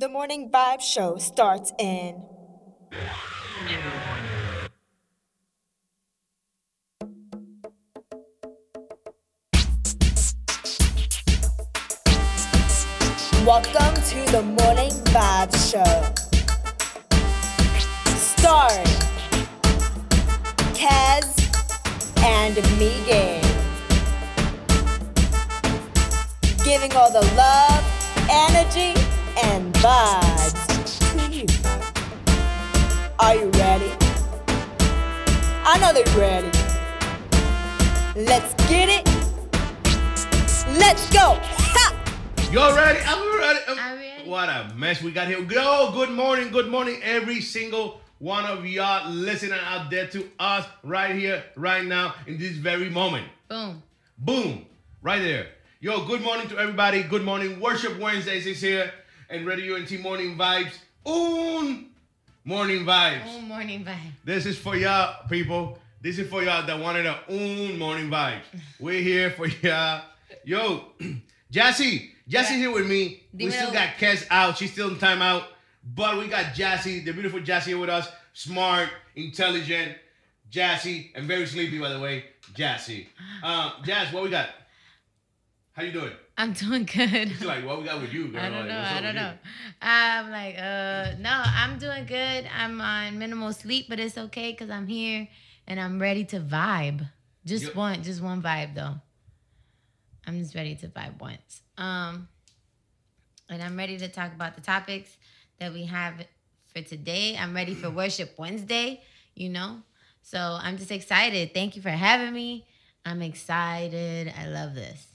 The Morning Vibe Show starts in. Welcome to the Morning Vibe Show. Starring Kaz and Megan. Giving all the love, energy, and vibes to you. Are you ready? I know they're ready. Let's get it. Let's go. Ha! Y'all ready? I'm ready. I'm ready. What a mess we got here. Go. Good morning. Good morning, every single one of y'all listening out there to us right here, right now, in this very moment. Boom. Boom. Right there. Yo, good morning to everybody. Good morning. Worship Wednesdays is here. And Radio NT Morning Vibes. Un Morning Vibes. Oh, morning Vibes. This is for y'all, people. This is for y'all that wanted a un morning vibes. We're here for y'all. Yo, Jassy. Jassy Yeah. here with me. We still got Kes out. She's still in timeout. But we got Jassy, the beautiful Jassy here with us. Smart, intelligent, Jassy, and very sleepy, by the way. Jassy. Um, Jazz, what we got? How you doing? I'm doing good. She's like, what we got with you, girl? I don't Like, know. I don't know. I'm like, uh, no, I'm doing good. I'm on minimal sleep, but it's okay because I'm here and I'm ready to vibe. Just Yep. one, just one vibe though. I'm just ready to vibe once. Um, and I'm ready to talk about the topics that we have for today. I'm ready for Worship Wednesday. You know, so I'm just excited. Thank you for having me. I'm excited. I love this.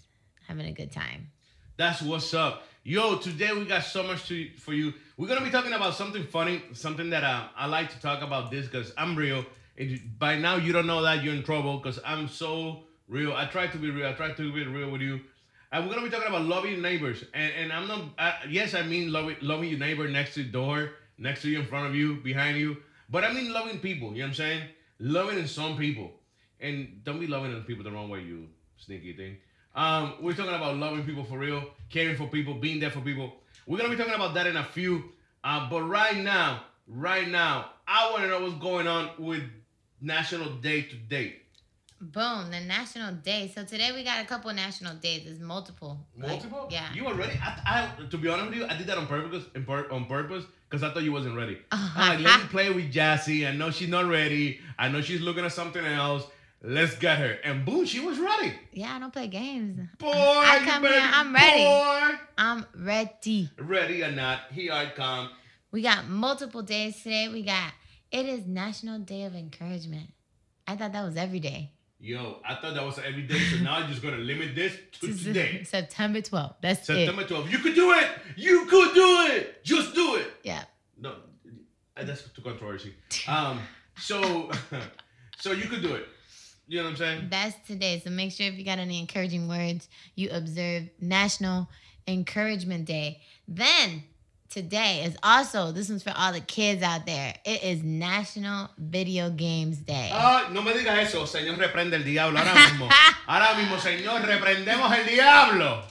Having a good time. That's what's up. Yo, today we got so much to, for you. We're gonna be talking about something funny, something that uh, I like to talk about this because I'm real. And by now you don't know that you're in trouble because I'm so real. I try to be real. I try to be real with you. And we're gonna be talking about loving neighbors. And and I'm not. I, yes, I mean loving loving your neighbor next to the door, next to you, in front of you, behind you. But I mean loving people. You know what I'm saying? Loving some people. And don't be loving in people the wrong way, you sneaky thing. Um, we're talking about loving people for real, caring for people, being there for people. We're gonna be talking about that in a few. Uh, but right now, right now, I want to know what's going on with National Day today. Boom, the national day. So today we got a couple national days. There's multiple. Like, Multiple? yeah. You were ready? I, I, to be honest with you, I did that on purpose, on purpose, because I thought you wasn't ready. I'm like, let me play with Jassy. I know she's not ready. I know she's looking at something else. Let's get her. And boom, she was ready. yeah, I don't play games. Boy, I come better here, I'm ready. Boy. I'm ready. Ready or not, here I come. We got multiple days today. We got it is National Day of Encouragement. I thought that was every day. Yo, I thought that was every day, so now I'm just gonna limit this to today. September 12th. That's September it. 12th. You could do it! You could do it! Just do it! Yeah. No, that's too controversy. Um, so, so you could do it. You know what I'm saying? That's today. So make sure if you got any encouraging words, you observe National Encouragement Day. Then today is also this one's for all the kids out there. It is National Video Games Day. Ah, no me digas eso, Señor, reprende el diablo ahora mismo. Ahora mismo, Señor, reprendemos el diablo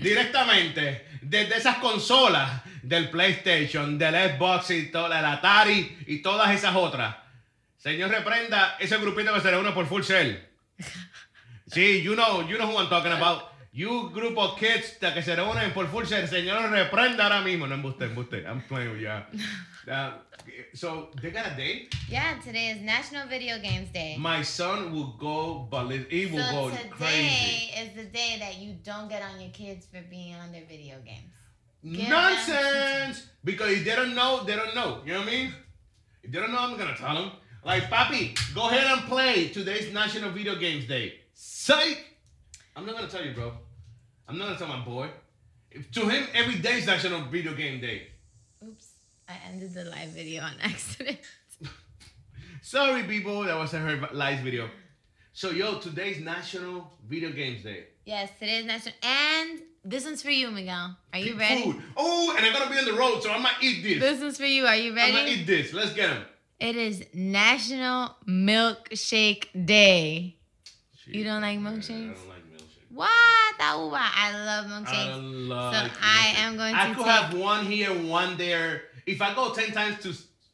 directamente desde esas consolas del PlayStation, del Xbox y toda la Atari y todas esas otras. Señor, reprenda ese grupito que se reúne por Full Cell. Sí, you know, you know who I'm talking about. You group of kids that que se reúnen por Full Cell. Señor, reprenda ahora mismo. No embuste, embuste. I'm playing with you. Uh, so, they got a date? Yeah, today is National Video Games Day. My son will go ballistic. He will so go today crazy. is the day that you don't get on your kids for being on their video games. Get Nonsense! Because if they don't know, they don't know. You know what I mean? If they don't know, I'm gonna tell them. Like, Papi, go ahead and play today's National Video Games Day. Psych! I'm not gonna tell you, bro. I'm not gonna tell my boy. If, to him, every day is National Video Game Day. Oops, I ended the live video on accident. Sorry, people, that wasn't her live video. So, yo, today's National Video Games Day. yes, today's National, and this one's for you, Miguel. Are you ready? Food. Oh, and I'm gonna be on the road, so I might eat this. This one's for you. Are you ready? I'm gonna eat this. Let's get him. It is National Milkshake Day. You don't like milkshakes? I don't like milkshakes. What? That. I love milkshakes. I love. So I am going to. I could take- have one here, one there. If I go ten times to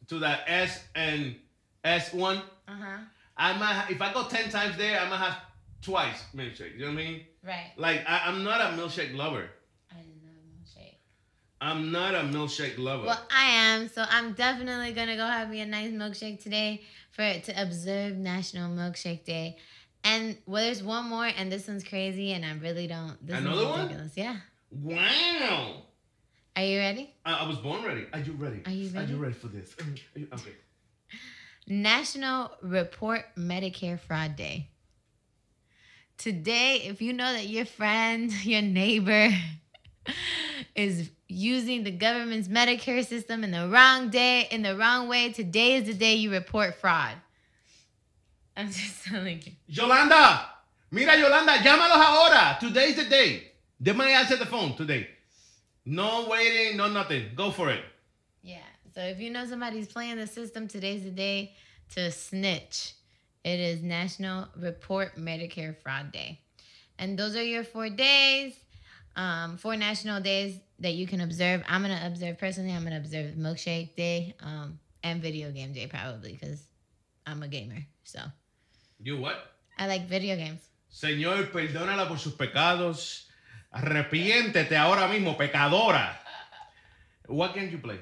to the S and S one, Uh huh. I might. Ha- if I go ten times there, I might have twice milkshake. You know what I mean? Right. Like I, I'm not a milkshake lover. I love milkshake. I'm not a milkshake lover. Well, I am. So I'm definitely gonna go have me a nice milkshake today for to observe National Milkshake Day. And well, there's one more, and this one's crazy, and I really don't. This Another is one? ridiculous. Yeah. wow. Are you ready? I, I was born ready. Are you ready? Are you Are ready? you ready for this? You- okay. National Report Medicare Fraud Day. Today, if you know that your friend, your neighbor is using the government's Medicare system in the wrong day, in the wrong way, today is the day you report fraud. I'm just telling you. Yolanda, mira Yolanda, llámalos ahora. Today's the day. They might answer the phone today. No waiting, no nothing. Go for it. Yeah. So if you know somebody's playing the system, today's the day to snitch. It is National Report Medicare Fraud Day. And those are your four days, um, four national days that you can observe. I'm going to observe personally, I'm going to observe Milkshake Day um, and Video Game Day probably because I'm a gamer. So You what? I like video games. Señor, perdónala por sus pecados. Arrepiéntete ahora mismo, pecadora. What game you play?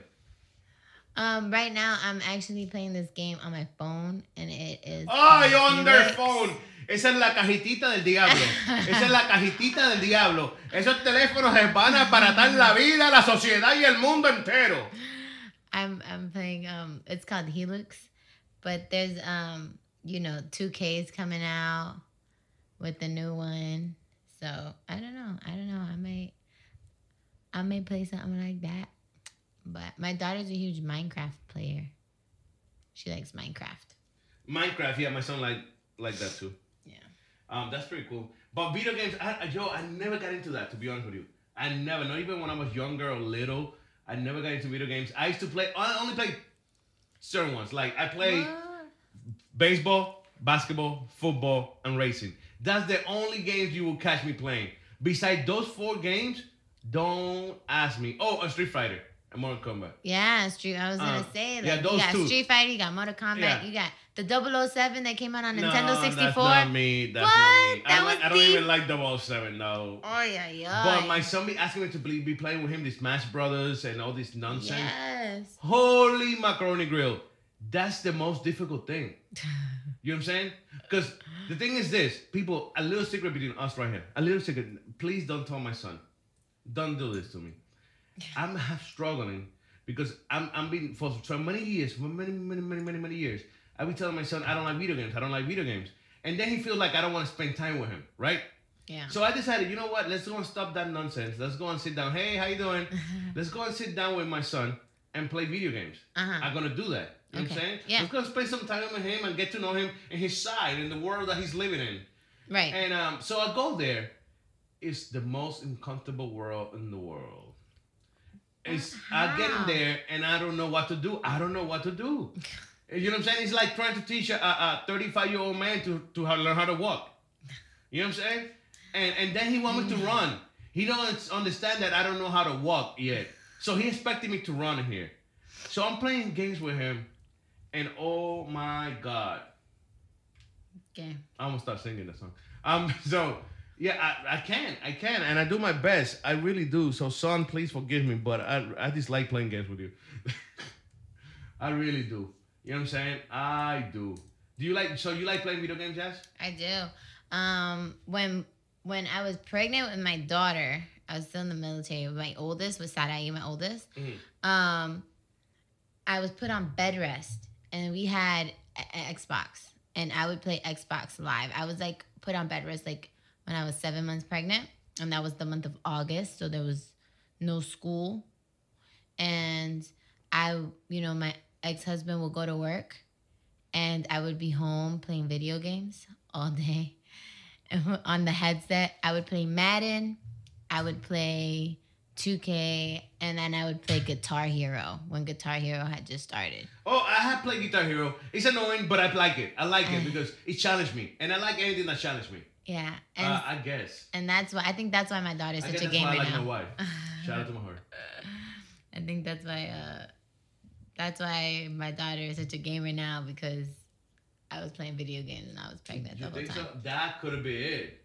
Um, right now, I'm actually playing this game on my phone, and it is. ¡Ay, um, under Helix. phone! Esa es la cajitita del diablo. Esa es la cajitita del diablo. Esos teléfonos van a la vida, la sociedad y el mundo entero. I'm I'm playing um it's called Helix, but there's um you know 2Ks coming out with the new one. So I don't know. I don't know. I may I may play something like that. But my daughter's a huge Minecraft player. She likes Minecraft. Minecraft, yeah, my son like like that too. Um, that's pretty cool. But video games, I, I, yo, I never got into that. To be honest with you, I never. Not even when I was younger or little, I never got into video games. I used to play. I only play certain ones. Like I play What? baseball, basketball, football, and racing. That's the only games you will catch me playing. Besides those four games, don't ask me. Oh, a Street Fighter and Mortal Kombat. Yeah, Street. I was gonna Uh, say like yeah, you those got two. Street Fighter, you got Mortal Kombat, Yeah. you got the 007 that came out on No, Nintendo 64. That's not me. That's What? not me. I That don't, was like, I don't the- even like 007, no. Oh yeah, yeah. But my son be asking me to be, be playing with him, the Smash Brothers and all this nonsense. Yes. Holy macaroni grill. That's the most difficult thing. You know what I'm saying? Because the thing is this, people, a little secret between us right here. A little secret. Please don't tell my son. Don't do this to me. I'm half struggling because I'm I'm being for so many years, for many, many, many, many, many years. I be telling my son I don't like video games. I don't like video games. And then he feels like I don't want to spend time with him, right? Yeah. So I decided, you know what? Let's go and stop that nonsense. Let's go and sit down. Hey, how you doing? Let's go and sit down with my son and play video games. Uh-huh. I'm gonna do that. You know what I'm Okay. saying? Yeah. Let's go and spend some time with him and get to know him and his side and the world that he's living in. Right. And um, so I go there. It's the most uncomfortable world in the world. It's I get in there and I don't know what to do. I don't know what to do. You know what I'm saying? It's like trying to teach a, a 35 year old man to to how, learn how to walk. You know what I'm saying? And and then he want me to run. He don't understand that I don't know how to walk yet. So he expected me to run here. So I'm playing games with him, and oh my god, Okay. I almost start singing the song. Um, so yeah, I, I can, I can, and I do my best. I really do. So son, please forgive me, but I I just like playing games with you. I really do. You know what I'm saying? I do. Do you like? So you like playing video games, Jazz? I do. Um, when when I was pregnant with my daughter, I was still in the military. My oldest was Sarai, my oldest. Mhm. Um, I was put on bed rest, and we had a- a Xbox, and I would play Xbox Live. I was like put on bed rest like when I was seven months pregnant, and that was the month of August, so there was no school, and I, you know, my ex husband would go to work, and I would be home playing video games all day. on the headset, I would play Madden, I would play 2K, and then I would play Guitar Hero when Guitar Hero had just started. Oh, I have played Guitar Hero. It's annoying, but I like it. I like it because it challenged me, and I like anything that challenges me. Yeah, and Uh, I guess. and that's why I think that's why my daughter's I such a that's why I gamer like my now. wife. Shout out to my heart. I think that's why uh that's why my daughter is such a gamer now because I was playing video games and I was pregnant the whole time. so? That could have been it.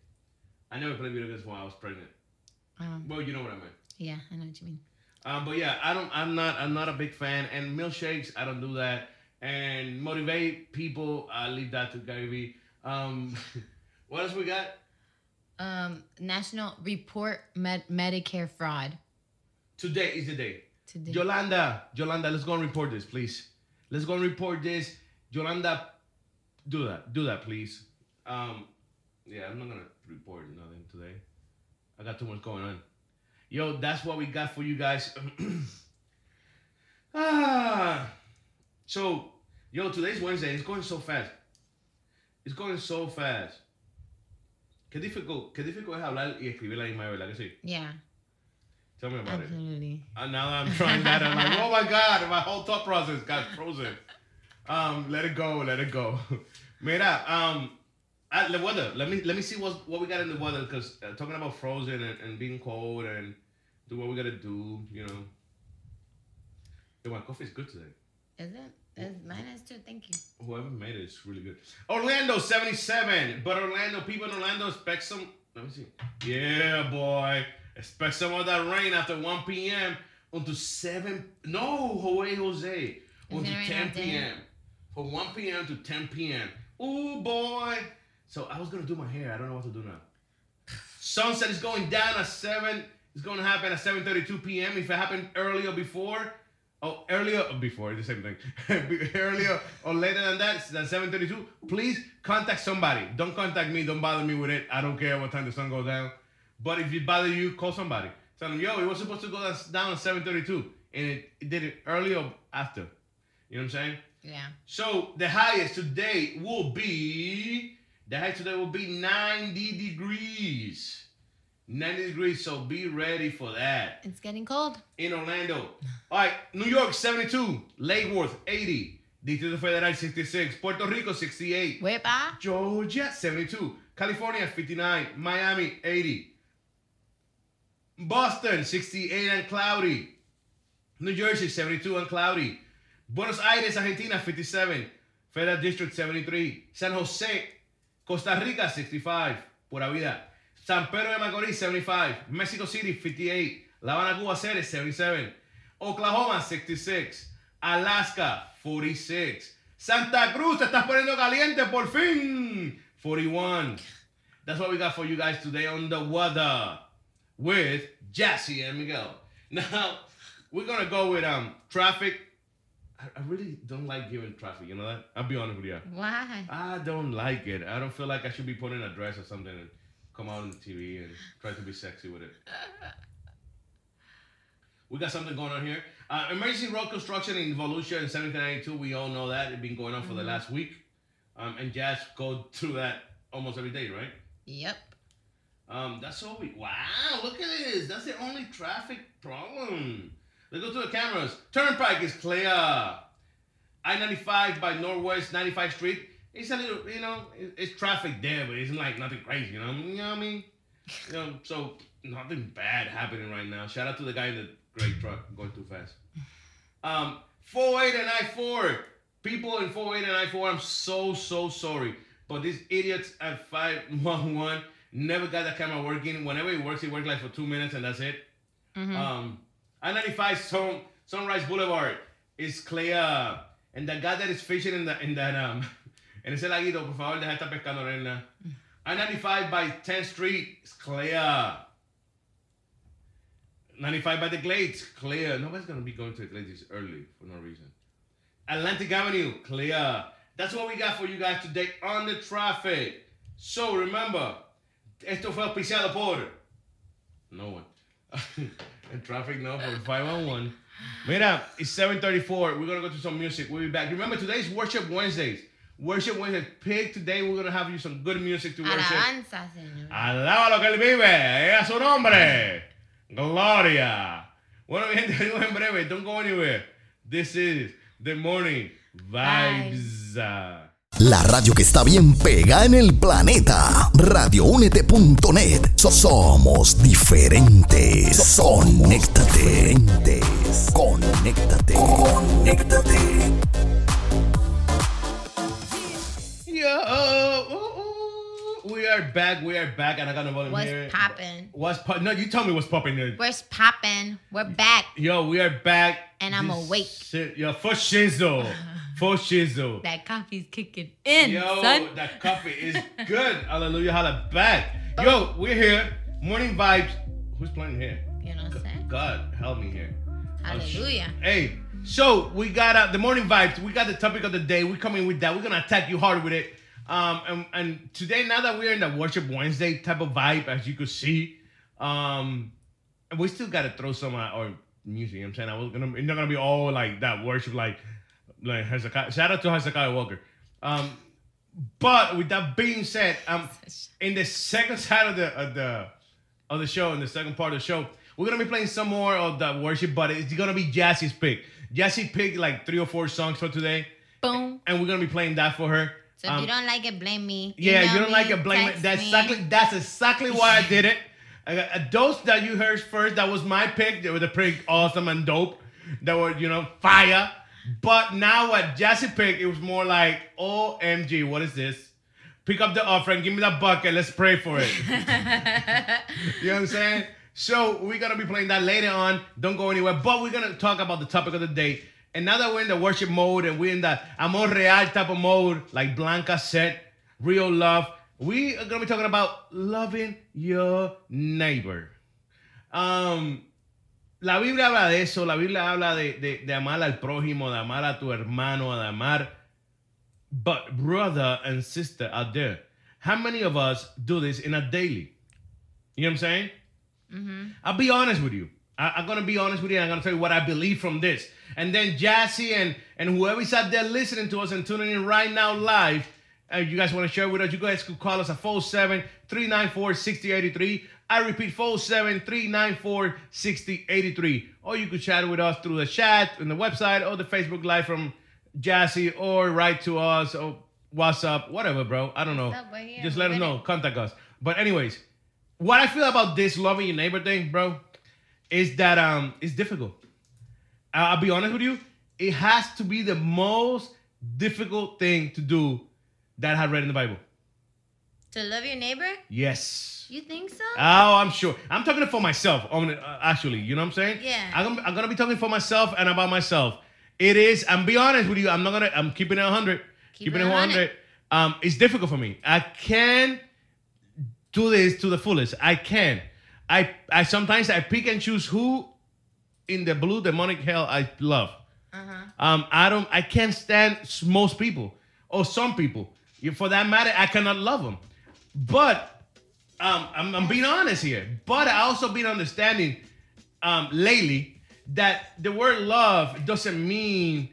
I never played video games while I was pregnant. Um, Well, you know what I meant. yeah, I know what you mean. Um, but yeah, I don't. I'm not. I'm not a big fan. And milkshakes, I don't do that. And motivate people, I leave that to Gary Vee. Um, what else we got? Um, National Report Med- Medicare Fraud Today is the day. today. Yolanda, Yolanda, let's go and report this, please. Let's go and report this. Yolanda, do that. Do that, please. Um, yeah, I'm not gonna report nothing today. I got too much going on. Yo, that's what we got for you guys. ah, so yo, today's Wednesday. It's going so fast. It's going so fast. Qué difícil, qué difícil es hablar y escribir la misma ¿verdad que sí? yeah, Tell me about it. absolutely. And now that I'm trying that, I'm like, oh my god, my whole thought process got frozen. Um, let it go, let it go. Mira, um, uh, the weather. Let me let me see what what we got in the weather because uh, talking about frozen and, and being cold and do what we gotta do, you know. Yo, my coffee is good today. Is it? It's, mine is too. Thank you. Whoever made it is really good. Orlando 77, but Orlando people in Orlando expect some. Let me see. Yeah, boy, expect some of that rain after 1 p.m. until 7. No, Jose Jose until 10 p.m. From 1 p.m. to 10 p.m. Ooh, boy. So I was gonna do my hair. I don't know what to do now. Sunset is going down at 7. It's gonna happen at 7:32 p.m. If it happened earlier before, oh earlier oh, before the same thing, earlier or later than that, than 7:32, please contact somebody. Don't contact me. Don't bother me with it. I don't care what time the sun goes down. But if it bother you, call somebody. Tell them, yo, it was supposed to go down at 7:32, and it, it did it earlier or after. You know what I'm saying? Yeah. So the highest today will be the highest today will be 90 degrees. 90 degrees, so be ready for that. It's getting cold. In Orlando. All right, New York 72, Lake Worth 80, Distrito Federal 66, Puerto Rico 68, Wepa. Georgia 72, California 59, Miami 80, Boston 68 and cloudy, New Jersey 72 and cloudy, Buenos Aires, Argentina 57, Federal District 73, San Jose, Costa Rica 65, pura vida, San Pedro de Macorís 75, Mexico City 58, La Habana, Cuba City 77, Oklahoma 66, Alaska 46, Santa Cruz, te estás poniendo caliente por fin 41. That's what we got for you guys today on the weather with Jassy and Miguel. Now we're gonna go with um traffic. I, I really don't like giving traffic. You know that? I'll be honest with you. Why? I don't like it. I don't feel like I should be putting a dress or something come out on the TV and try to be sexy with it. We got something going on here. Uh, emergency road construction in Volusia in 1792. We all know that. It's been going on for the last week. Um, and Jazz go through that almost every day, right? Yep. Um, that's all we. Wow, look at this. That's the only traffic problem. Let's go to the cameras. Turnpike is clear. I 95 by Northwest 95 Street. It's a little, you know, it's traffic there, but it's like nothing crazy, you know? You know what I mean? You know, so nothing bad happening right now. Shout out to the guy in the gray truck going too fast. Um, 48 and I-4. People in 48 and I-4, I'm so, so sorry. But these idiots at 511 never got the camera working. Whenever it works, it works like for two minutes and that's it. Mhm. Um, I-95 Sun, Sunrise Boulevard is clear. And the guy that is fishing in, the, in that, um, en ese laguito, por favor, deja de estar pescando, nena. I-95 by 10th Street clear. 95 by the Glades, clear. Nobody's gonna be going to the Glades early for no reason. Atlantic Avenue, clear. That's what we got for you guys today on the traffic. So remember, esto fue auspiciado por no one. and traffic now for 511. Mira, it's 734. We're gonna go to some music. We'll be back. Remember, today's Worship Wednesdays. Worship Wednesdays. Pick today. We're gonna have you some good music to worship. Alabanza, señor. Alaba lo que él vive, a su nombre. Gloria. Bueno, mi gente, venimos en breve. Don't go anywhere. This is the morning vibes. La radio que está bien pega en el planeta. Radioúnete.net. So- somos diferentes. Conéctate. Diferentes. Conéctate. Conéctate. We are back. We are back, and I got no volume What's here. poppin'? What's pop? No, you tell me what's popping there. Where's poppin'? We're back. Yo, we are back. And I'm This awake. Shit, yo, for shizzle, for shizzle. That coffee's kicking in, Yo, son. that coffee is good. Hallelujah, holla back. Yo, we're here. Morning vibes. Who's playing here? You know what I'm saying? God help me here. Hallelujah. Hey, so we got uh, the morning vibes. We got the topic of the day. We're coming with that. We're gonna attack you hard with it. Um, and, and today, now that we're in the worship Wednesday type of vibe, as you could see, um, and we still gotta throw some uh, our music. You know what I'm saying? I was gonna, it's not gonna be all like that worship, like like Hezekiah. Shout out to Hezekiah Walker. Um, but with that being said, um, in the second side of the of the of the show, in the second part of the show, we're gonna be playing some more of the worship, but it's gonna be Jassie's pick. Jassie picked like three or four songs for today, Boom. and we're gonna be playing that for her. So if Um, you don't like it, blame me. yeah, Email you don't me, like it, blame it. That's me. exactly that's exactly why I did it. I got- those that you heard first, that was my pick. They were the pretty awesome and dope. That were you know fire. But now what Jassy picked, it was more like, OMG, what is this? Pick up the offering, give me that bucket, let's pray for it. you know what I'm saying? So we're gonna be playing that later on. Don't go anywhere. But we're gonna talk about the topic of the day. And now that we're in the worship mode and we're in the amor real type of mode, like Blanca said, real love, we are gonna be talking about loving your neighbor. Um, la Biblia habla de eso. La Biblia habla de, de, de amar al prójimo, de amar a tu hermano, de amar. But brother and sister out there, how many of us do this in a daily? You know what I'm saying? I'll be honest with you. I, I'm gonna be honest with you. And I'm gonna tell you what I believe from this. And then Jassy and and whoever's out there listening to us and tuning in right now live, uh, you guys want to share with us? You guys could call us at 47 394 6083. I repeat, 47 394 6083. Or you could chat with us through the chat in the website or the Facebook Live from Jassy or write to us or WhatsApp, whatever, bro. I don't know. Up, Just let us know. Contact us. But anyways, what I feel about this loving your neighbor thing, bro, is that um it's difficult. I'll be honest with you. It has to be the most difficult thing to do that I read in the Bible. To love your neighbor? Yes. You think so? Oh, I'm sure. I'm talking for myself. On uh, actually, you know what I'm saying? Yeah. I'm, I'm gonna be talking for myself and about myself. It is. I'm be honest with you. I'm not gonna. I'm keeping it 100. Keep keeping it it 100. 100. Um, it's difficult for me. I can do this to the fullest. I can. I I sometimes I pick and choose who in the blue demonic hell I love. Uh-huh. Um, I don't. I can't stand most people or some people. For that matter, I cannot love them. But um, I'm, I'm being honest here. But I also been understanding um, lately that the word love doesn't mean.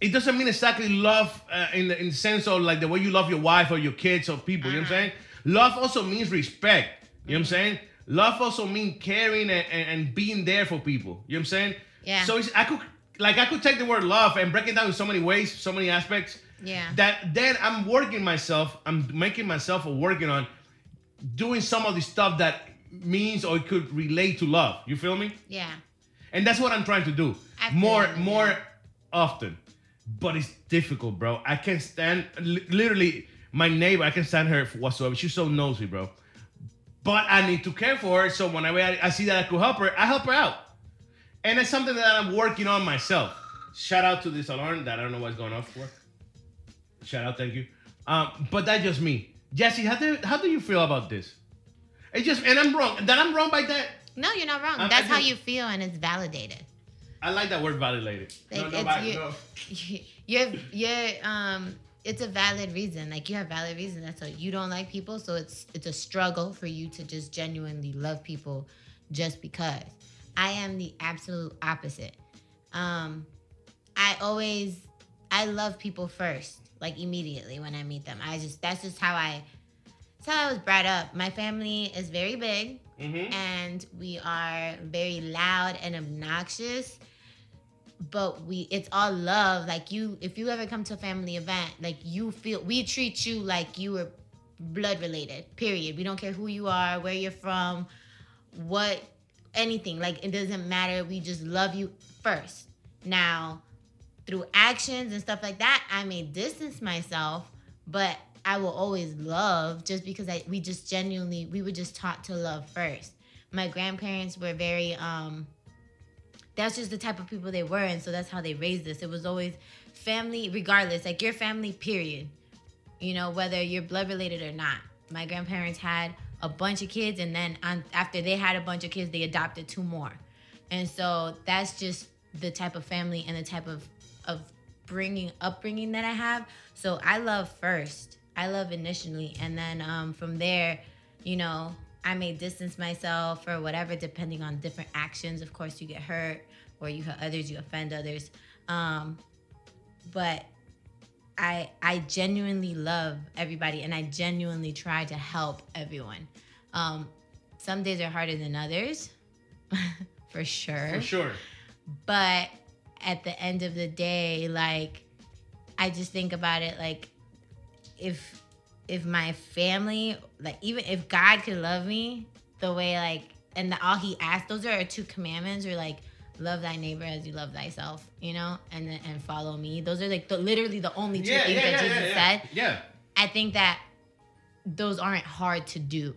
It doesn't mean exactly love uh, in the in the sense of like the way you love your wife or your kids or people. You know what I'm saying? Love also means respect. You know what I'm saying? Love also means caring and, and, and being there for people. You know what I'm saying? Yeah. So it's, I could like I could take the word love and break it down in so many ways, so many aspects. Yeah. That then I'm working myself. I'm making myself or working on doing some of the stuff that means or could relate to love. You feel me? Yeah. And that's what I'm trying to do feel more more often. But it's difficult, bro. I can't stand literally my neighbor. I can stand her whatsoever. She's so nosy, bro. But I need to care for her. So whenever I, I see that I could help her, I help her out. And it's something that I'm working on myself. Shout out to this alarm that I don't know what's going off for. Shout out, thank you. Um, but that's just me. Jesse, how do how do you feel about this? It's just, and I'm wrong. That I'm wrong by that. No, you're not wrong. I- I That's how you feel and it's validated. I like that word validated. Like, no, it's no, you- no. you're you're um it's a valid reason. Like you have valid reason. That's why you don't like people. So it's it's a struggle for you to just genuinely love people just because. I am the absolute opposite. Um i always i love people first like immediately when i meet them. I just that's just how i that's how i was brought up. My family is very big Mhm. and we are very loud and obnoxious but we it's all love. Like you if you ever come to a family event like you feel we treat you like you were blood related period. We don't care who you are where you're from what anything. Like it doesn't matter. We just love you first. Now through actions and stuff like that i may distance myself but i will always love just because i we just genuinely we were just taught to love first. My grandparents were very um that's just the type of people they were and so that's how they raised us. It was always family regardless like your family period. You know whether you're blood related or not. My grandparents had a bunch of kids and then on, after they had a bunch of kids they adopted two more. And so that's just the type of family and the type of of bringing upbringing that i have. So i love first. I love initially and then um, from there you know I may distance myself or whatever, depending on different actions. Of course, you get hurt or you hurt others, you offend others. Um, but I I genuinely love everybody and I genuinely try to help everyone. Um, some days are harder than others, for sure. For sure. But at the end of the day, like I just think about it like if if my family, like even if God could love me the way like and the, all he asked, those are our two commandments or like love thy neighbor as you love thyself, you know, and then and follow me. Those are like the, literally the only two Yeah, things yeah, that yeah, Jesus yeah, yeah. said. Yeah. I think that those aren't hard to do.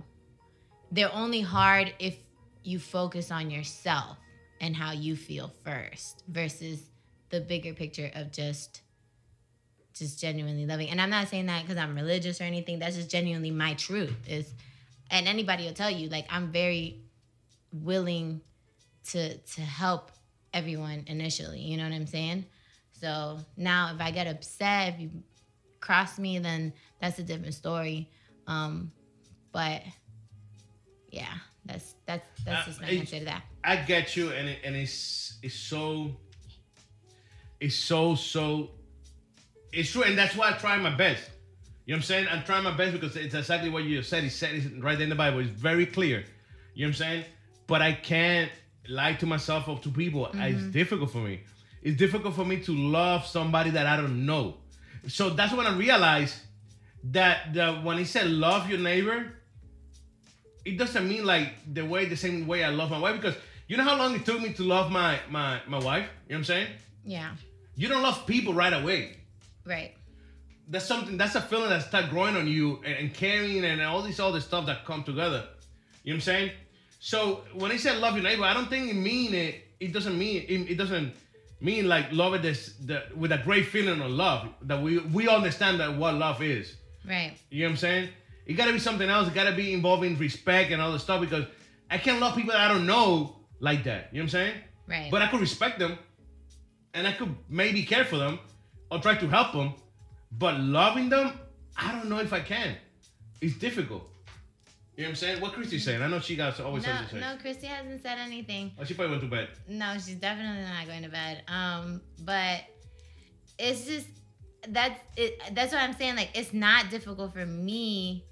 They're only hard if you focus on yourself and how you feel first versus the bigger picture of just just genuinely loving. And I'm not saying that because I'm religious or anything. That's just genuinely my truth. Is and anybody will tell you like I'm very willing to to help everyone initially. You know what I'm saying? So now if I get upset, if you cross me, then that's a different story. Um, but yeah, that's that's that's just my answer to that. I get you, and it, and it's it's so it's so so it's true, and that's why I try my best. You know what I'm saying? I'm trying my best because it's exactly what you said. He said it right there in the Bible. It's very clear. You know what I'm saying? But I can't lie to myself or to people. It's mm-hmm. difficult for me. It's difficult for me to love somebody that I don't know. So that's when I realized that the, when he said love your neighbor, it doesn't mean like the way the same way I love my wife because you know how long it took me to love my my my wife. You know what I'm saying? Yeah, You don't love people right away. Right. That's something. That's a feeling that start growing on you and, and carrying and all these other stuff that come together. You know what I'm saying? So when he said love your neighbor, I don't think it mean it. It doesn't mean it, it doesn't mean like love it this the, with a great feeling of love that we we understand that what love is. Right. You know what I'm saying? It gotta be something else. It gotta be involving respect and all this stuff because I can't love people that I don't know like that. You know what I'm saying? Right. But I could respect them and I could maybe care for them or try to help them. But loving them, I don't know if I can. It's difficult. You know what I'm saying? What Christy's saying? I know she got always no, something to say. no, Christy hasn't said anything. Oh, she probably went to bed. No, she's definitely not going to bed. Um, but it's just that's it. That's what I'm saying. Like, it's not difficult for me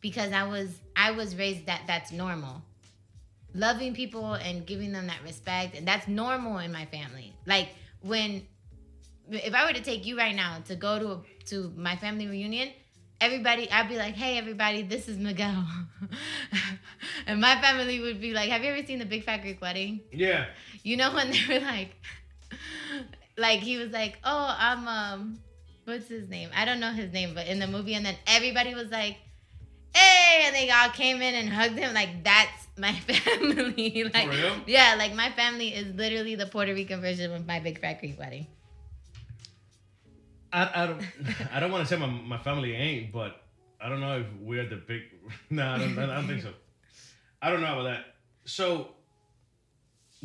because I was I was raised that that's normal. Loving people and giving them that respect, and that's normal in my family. Like when, if I were to take you right now to go to a, to my family reunion, everybody I'd be like, "Hey, everybody, this is Miguel," and my family would be like, "Have you ever seen the Big Fat Greek Wedding?" Yeah. You know when they were like, like he was like, "Oh, I'm um, what's his name? I don't know his name, but in the movie, and then everybody was like, "Hey!" and they all came in and hugged him. Like that's my family. like, real? yeah, like my family is literally the Puerto Rican version of my Big Fat Greek wedding. I, I don't I don't want to say my, my family ain't, but I don't know if we're the big. No, I don't, I don't think so. I don't know about that. So,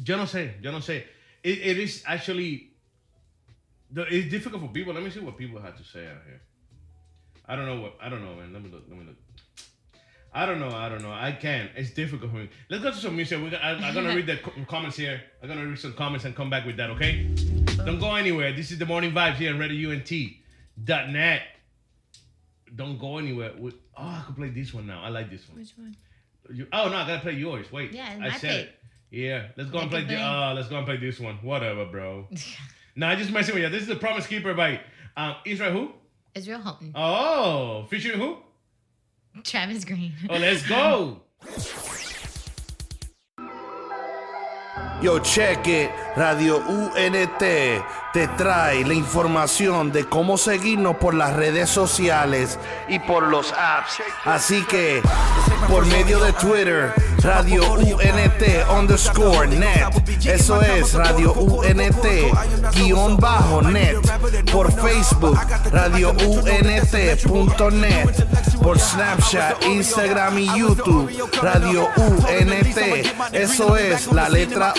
yo no sé, yo no sé. It, it is actually. It's difficult for people. Let me see what people have to say out here. I don't know what I don't know, man. Let me look. Let me look. I don't know. I don't know. I can't. It's difficult for me. Let's go to some music. We're, I, I'm gonna read the comments here. I'm gonna read some comments and come back with that. Okay. Don't go anywhere. This is the morning vibes here on RadioUNT.net. Don't go anywhere. Oh, I could play this one now. I like this one. Which one? You, oh no, I gotta play yours. Wait. Yeah, I my said pick. it. Yeah, let's go and play. A The, uh, let's go and play this one. Whatever, bro. nah, I just messing with you. This is the Promise Keeper by um, Israel who? Israel Houghton, Oh, featuring who? Travis Greene. Oh, let's go. Yo, check it. Radio UNT te trae la información de cómo seguirnos por las redes sociales y por los apps. Así que, por medio de Twitter, Radio UNT underscore net. Eso es Radio UNT guion bajo net. Por Facebook, Radio UNT.net. Por Snapchat, Instagram y YouTube, Radio UNT. Eso es la letra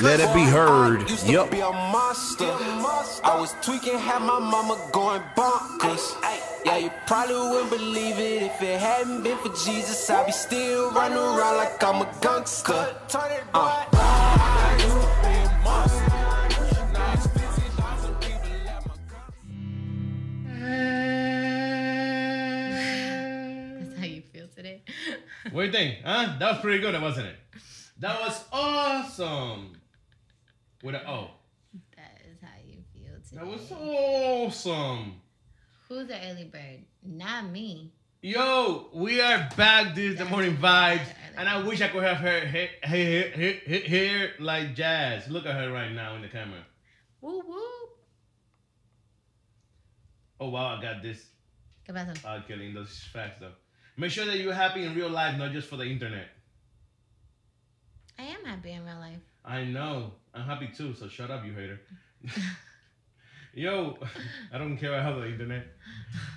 let it be heard. Yup. be a monster. I was tweaking, had my mama going bonkers. Yeah, you probably wouldn't believe it if it hadn't been for Jesus. I'd be still running around like I'm a gangster. Uh. That's how you feel today. What do you think? Huh? That was pretty good, wasn't it? That was awesome. With oh. an O. That is how you feel today. That was awesome. Who's the early bird? Not me. Yo, we are back. This is the morning vibes, and I wish I could have her hair, hair, hair, hair, hair like Jazz. Look at her right now in the camera. Woo woo. Oh wow, I got this. ¿Qué pasó? Ah, Killing those facts though. Make sure that you're happy in real life, not just for the internet. I am happy in real life. I know. I'm happy too. So shut up, you hater. Yo, I don't care about the internet.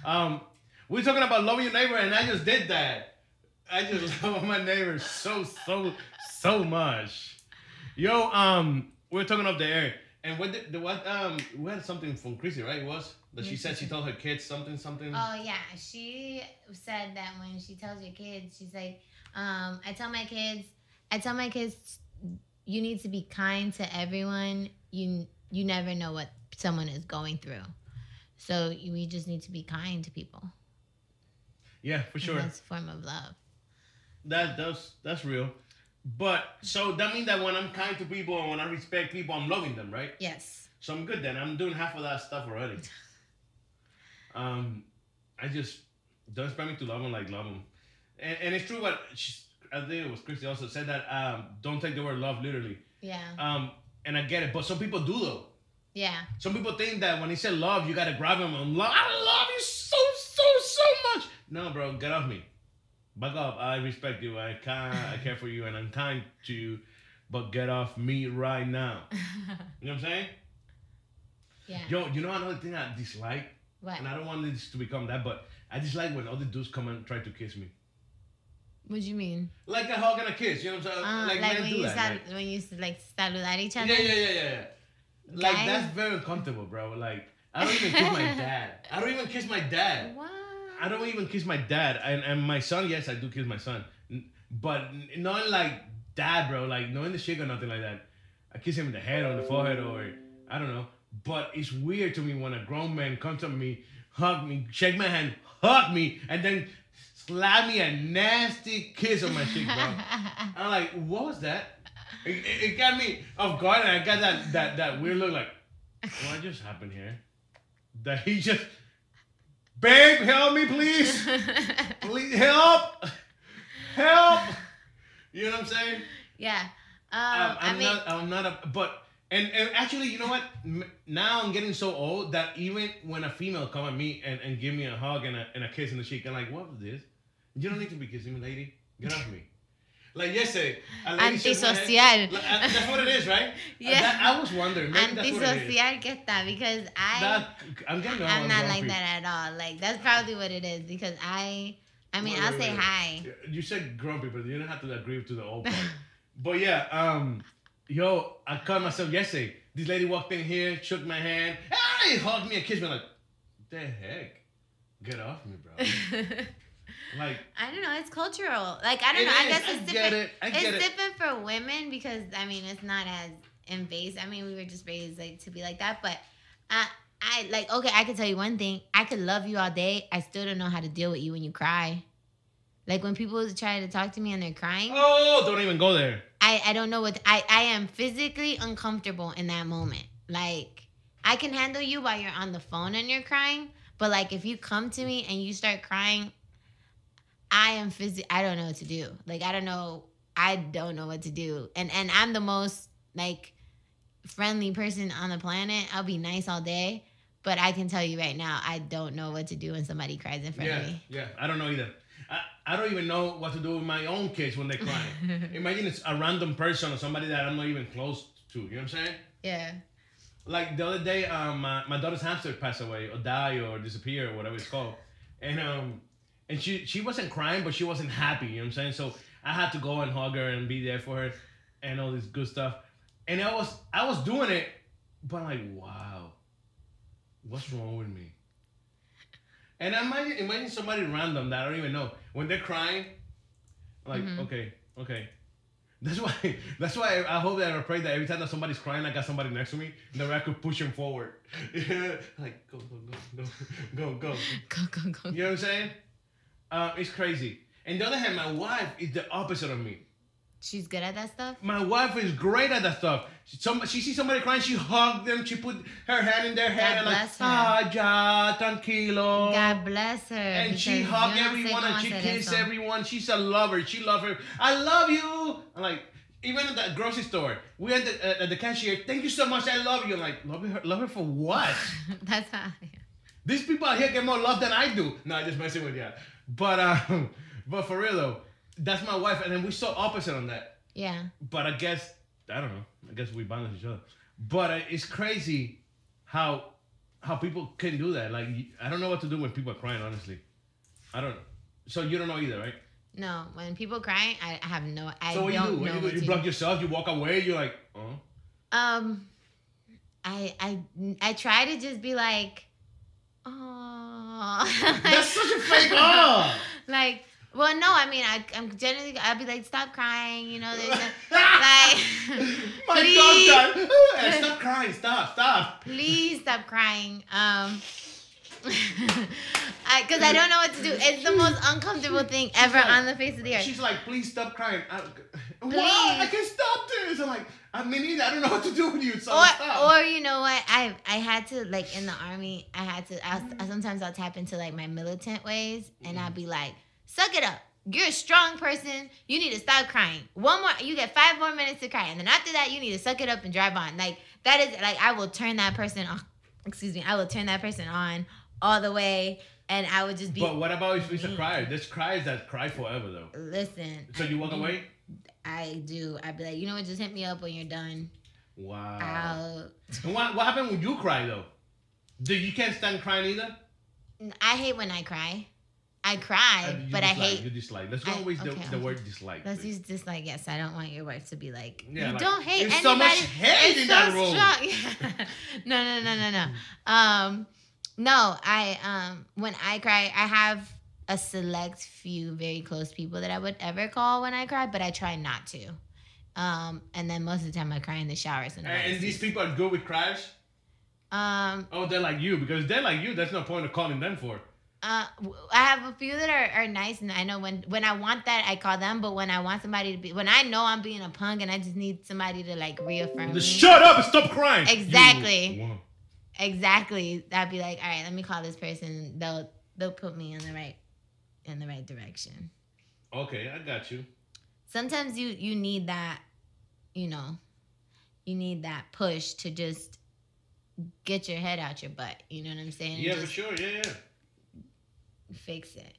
Um, we're talking about loving your neighbor, and I just did that. I just love my neighbor so so so much. Yo, um, we're talking off the air, and what did the what um we had something from Chrissy, right? It was that she said she told her kids something something. Oh yeah, she said that when she tells your kids, she's like, um, I tell my kids, I tell my kids, you need to be kind to everyone. You you never know what someone is going through, so we just need to be kind to people. yeah, for sure. That's a form of love. That that's that's real. But so that means that when I'm kind to people and when I respect people, I'm loving them, right? Yes. So I'm good then. I'm doing half of that stuff already. Um, I just don't expect me to love them like love them, and, and it's true. What she, I think it was Christy also said that um, don't take the word love literally. Yeah. Um, and I get it, but some people do though. Yeah. Some people think that when he said love, you gotta grab him and love. I love you so so so much. No, bro, get off me. Back up. I respect you. I kind. I care for you, and I'm kind to you. But get off me right now. You know what I'm saying? Yeah. Yo, you know another thing I dislike, what? and I don't want this to become that, but I dislike when other dudes come and try to kiss me, What do you mean? like a hug and a kiss. You know what I'm saying? Uh, like, like men when do you that. sal- like- when you like saludar each other. yeah, yeah, yeah, yeah. Like Guys- that's very uncomfortable, bro. Like I don't even kiss my dad. I don't even kiss my dad. What? I don't even kiss my dad, and, and my son. Yes, I do kiss my son, but not like dad, bro. Like not in the cheek or nothing like that. I kiss him in the head or the forehead or I don't know. But it's weird to me when a grown man comes to me, hug me, shake my hand, hug me, and then slap me a nasty kiss on my cheek, bro. I'm like, what was that? It, it- it got me off guard, and I got that that that weird look, like, what just happened here? That he just, babe, help me, please, please help, help. You know what I'm saying? yeah. Um, Um, I I'm mean, not. I'm not a. But and, and actually, you know what? Now I'm getting so old that even when a female come at me and, and give me a hug and a, and a kiss in the cheek, I'm like, what was this? You don't need to be kissing me, lady. Get off me. Like yesterday, a lady shook my hand. Antisocial. Like, uh, That's what it is, right? Yeah. That, I was wondering. Maybe that's what it is. antisocial que está because I That I'm getting. I'm not like people. that at all. Like that's probably what it is because I I mean Wait, I'll wait, say wait. hi. You said grumpy, but you don't have to agree to the old part. but yeah, um, yo, I caught myself yesterday. This lady walked in here, shook my hand, hey, hugged me and kissed me. I'm like, the heck? Get off me, bro. Like I don't know. It's cultural. Like I don't know. I is. guess I it's get different. it. I it's it. different for women because I mean it's not as invasive. I mean we were just raised like to be like that, but I I like okay. I can tell you one thing. I could love you all day. I still don't know how to deal with you when you cry. Like when people try to talk to me and they're crying, oh, don't even go there. I I don't know what I I am physically uncomfortable in that moment. Like I can handle you while you're on the phone and you're crying, but like if you come to me and you start crying, I am phys- I don't know what to do. Like I don't know I don't know what to do. And and I'm the most like friendly person on the planet. I'll be nice all day, but I can tell you right now I don't know what to do when somebody cries in front Yeah, of me. yeah. I don't know either. I, I don't even know what to do with my own kids when they cry. Imagine it's a random person or somebody that I'm not even close to. You know what I'm saying? Yeah. Like the other day, um, my, my daughter's hamster passed away or died or disappeared or whatever it's called, and um, and she she wasn't crying, but she wasn't happy. You know what I'm saying? So I had to go and hug her and be there for her, and all this good stuff. And I was I was doing it, but I'm like, wow, what's wrong with me? And I imagine imagine somebody random that I don't even know when they're crying, like Mhm. okay, okay. That's why. That's why I hope that I pray that every time that somebody's crying, I got somebody next to me, that way I could push him forward. like go, go, go, go, go, go. Go go go. You know what I'm saying? Uh, it's crazy. And the other hand, my wife is the opposite of me. She's good at that stuff. My wife is great at that stuff. She, some, she sees somebody crying, she hugs them, she put her hand in their head and like, ah, ya, tranquilo. God bless her. and she because hugged yo no sé everyone and she eso. everyone. She's a lover. She loves her. I love you. I'm like, even at the grocery store, we at the, uh, at the cashier. Thank you so much. I love you. I'm like, love her, love her for what? That's how. These people out here get more love than I do. No, I just messing with you. But um, but for real though, that's my wife, and then we so opposite on that. Yeah. But I guess I don't know. I guess we balance each other. But uh, it's crazy how how people can do that. Like I don't know what to do when people are crying. Honestly, I don't. So you don't know either, right? No, when people cry, I have no. I so what don't you do? know you, do, you block do. yourself, you walk away. You're like, oh. Um, I I I try to just be like, oh. That's such a fake oh. like, well, no, I mean, I I'm generally I'll be like, stop crying, you know. There's a, like, My please, dog died. Stop crying. Stop. Stop. please stop crying. Um. Because I, don't know what to do. It's the most uncomfortable thing ever like- on the face of the earth. She's like, please stop crying. I, Please. What? I can stop this. I'm like, I mean. I don't know what to do with you. So or stop. or you know what I I had to like in the army I had to I, I sometimes I'll tap into like my militant ways and I'll mm-hmm. be like suck it up you're a strong person you need to stop crying one more you get five more minutes to cry and then after that you need to suck it up and drive on like that is like I will turn that person on excuse me I will turn that person on all the way and I would just be but what about if it's a mm. crier? There's criers that cry forever though. listen So you walk away? I do I'd be like you know what just hit me up when you're done Wow. I'll what, what happened when you cry though? Do you can't stand crying either? I hate when I cry. I Uh, cry, you but I hate. You dislike. Let's go I- with the, okay, the word dislike. Let's please. use this like yes. I don't want your wife to be like Yeah, you like, don't hate there's anybody. so much hate it's in so that room." strong. no, no, no, no, no. Um, no. I um when I cry, I have a select few very close people that I would ever call when I cry, but I try not to. Um, and then most of the time I cry in the shower. So And, and these people are good with cries. Um, Oh, they're like you because they're like you. There's no point of calling them for. Uh, I have a few that are, are nice, and I know when when I want that, I call them. But when I want somebody to be, when I know I'm being a punk, and I just need somebody to like reaffirm me, Just shut up and stop crying. Exactly. Exactly, I'd be like, all right, let me call this person. They'll they'll put me in the right in the right direction. Okay, I got you. Sometimes you you need that, you know, you need that push to just get your head out your butt. You know what I'm saying? Yeah, for sure. Yeah, yeah. fix it.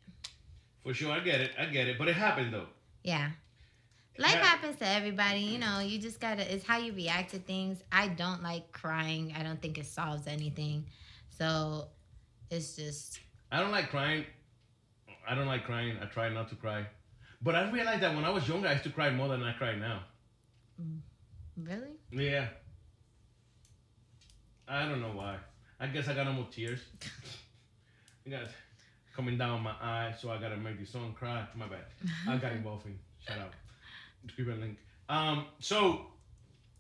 For sure. I get it. I get it. But it happened though. Yeah. Life Yeah. happens to everybody, you know. You just gotta. It's how you react to things. I don't like crying. I don't think it solves anything. So, it's just I don't like crying. I don't like crying. I try not to cry. But I realized that when I was younger, I used to cry more than I cry now. really. Yeah. I don't know why. I guess I got no more tears. I got, coming down my eye, so I gotta make this song cry. My bad. I got involving. Shout out. Scribble link. Um, so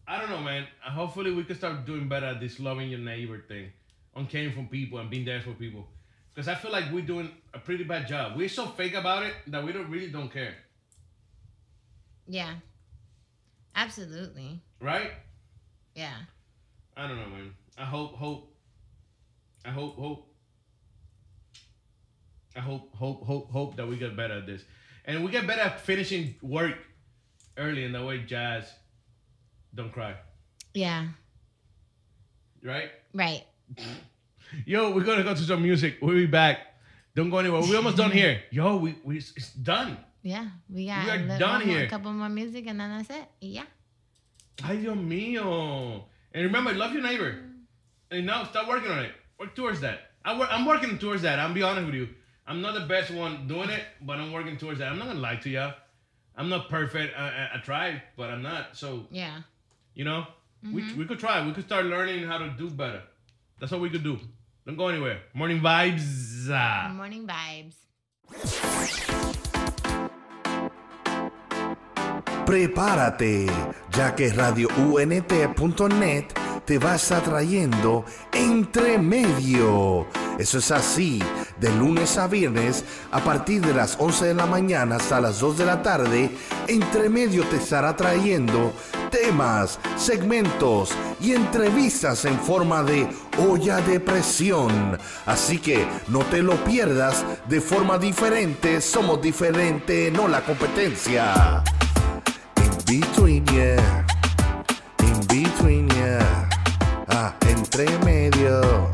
I don't know, man. Hopefully, we can start doing better at this loving your neighbor thing, on caring for people and being there for people. Because I feel like we're doing a pretty bad job. We're so fake about it that we don't really don't care, Yeah. Absolutely. right? Yeah. I don't know, man. I hope, hope, I hope, hope, I hope, hope, hope, hope that we get better at this, and we get better at finishing work early in the way jazz don't cry, Yeah. right? Right. Yo, we're gonna go to some music. We'll be back. Don't go anywhere. We're almost done here. Yo, we, we it's done. Yeah. We got We are little- done one more- here. a couple more music and then that's it. Yeah. Ay, Dios mío. And remember, love your neighbor. And now start working on it. Work towards that. I work, I'm working towards that. I'll be honest with you. I'm not the best one doing it, but I'm working towards that. I'm not gonna lie to you. I'm not perfect. I, I, I tried, but I'm not. So Yeah. you know, we, mm-hmm. we could try. We could start learning how to do better. That's what we could do. Don't go anywhere. Morning vibes. Morning vibes. Prepárate, ya que radiount.net te va a estar trayendo entre medio. Eso es así, de lunes a viernes, a partir de las 11 de la mañana hasta las 2 de la tarde, entre medio te estará trayendo temas, segmentos y entrevistas en forma de olla de presión. Así que no te lo pierdas de forma diferente, somos diferente, no la competencia. In between, yeah. In between, yeah. Ah, entre medio.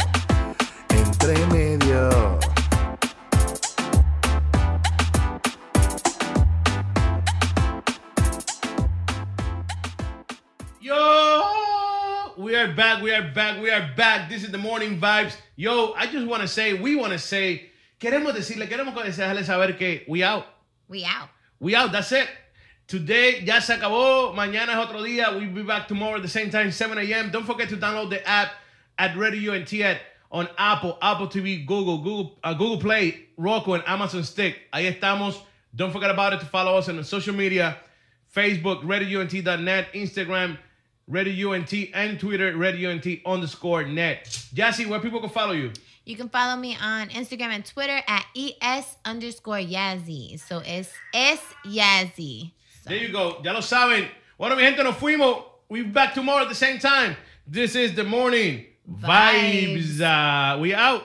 Are back. We are back. We are back. This is the morning vibes. Yo, I just want to say, we want to say, queremos decirle, queremos dejarle saber que we out. We out. We out. That's it. Today ya se acabó. Mañana es otro día. We'll be back tomorrow at the same time, 7 a.m. Don't forget to download the app at Radio and at on Apple, Apple TV, Google, Google, uh, Google Play, Roku, and Amazon Stick. Ahí estamos. Don't forget about it to follow us on the social media, Facebook, RadioUNT.net, Instagram, Radio UNT, and Twitter, Radio UNT underscore net. Jassy, where people can follow you? You can follow me on Instagram and Twitter at es underscore Yazzie. So it's es Yazzie. So, There you go. Ya lo saben. Bueno, mi gente, nos fuimos. We'll be back tomorrow at the same time. This is the morning vibes. Vibes. Uh, we out.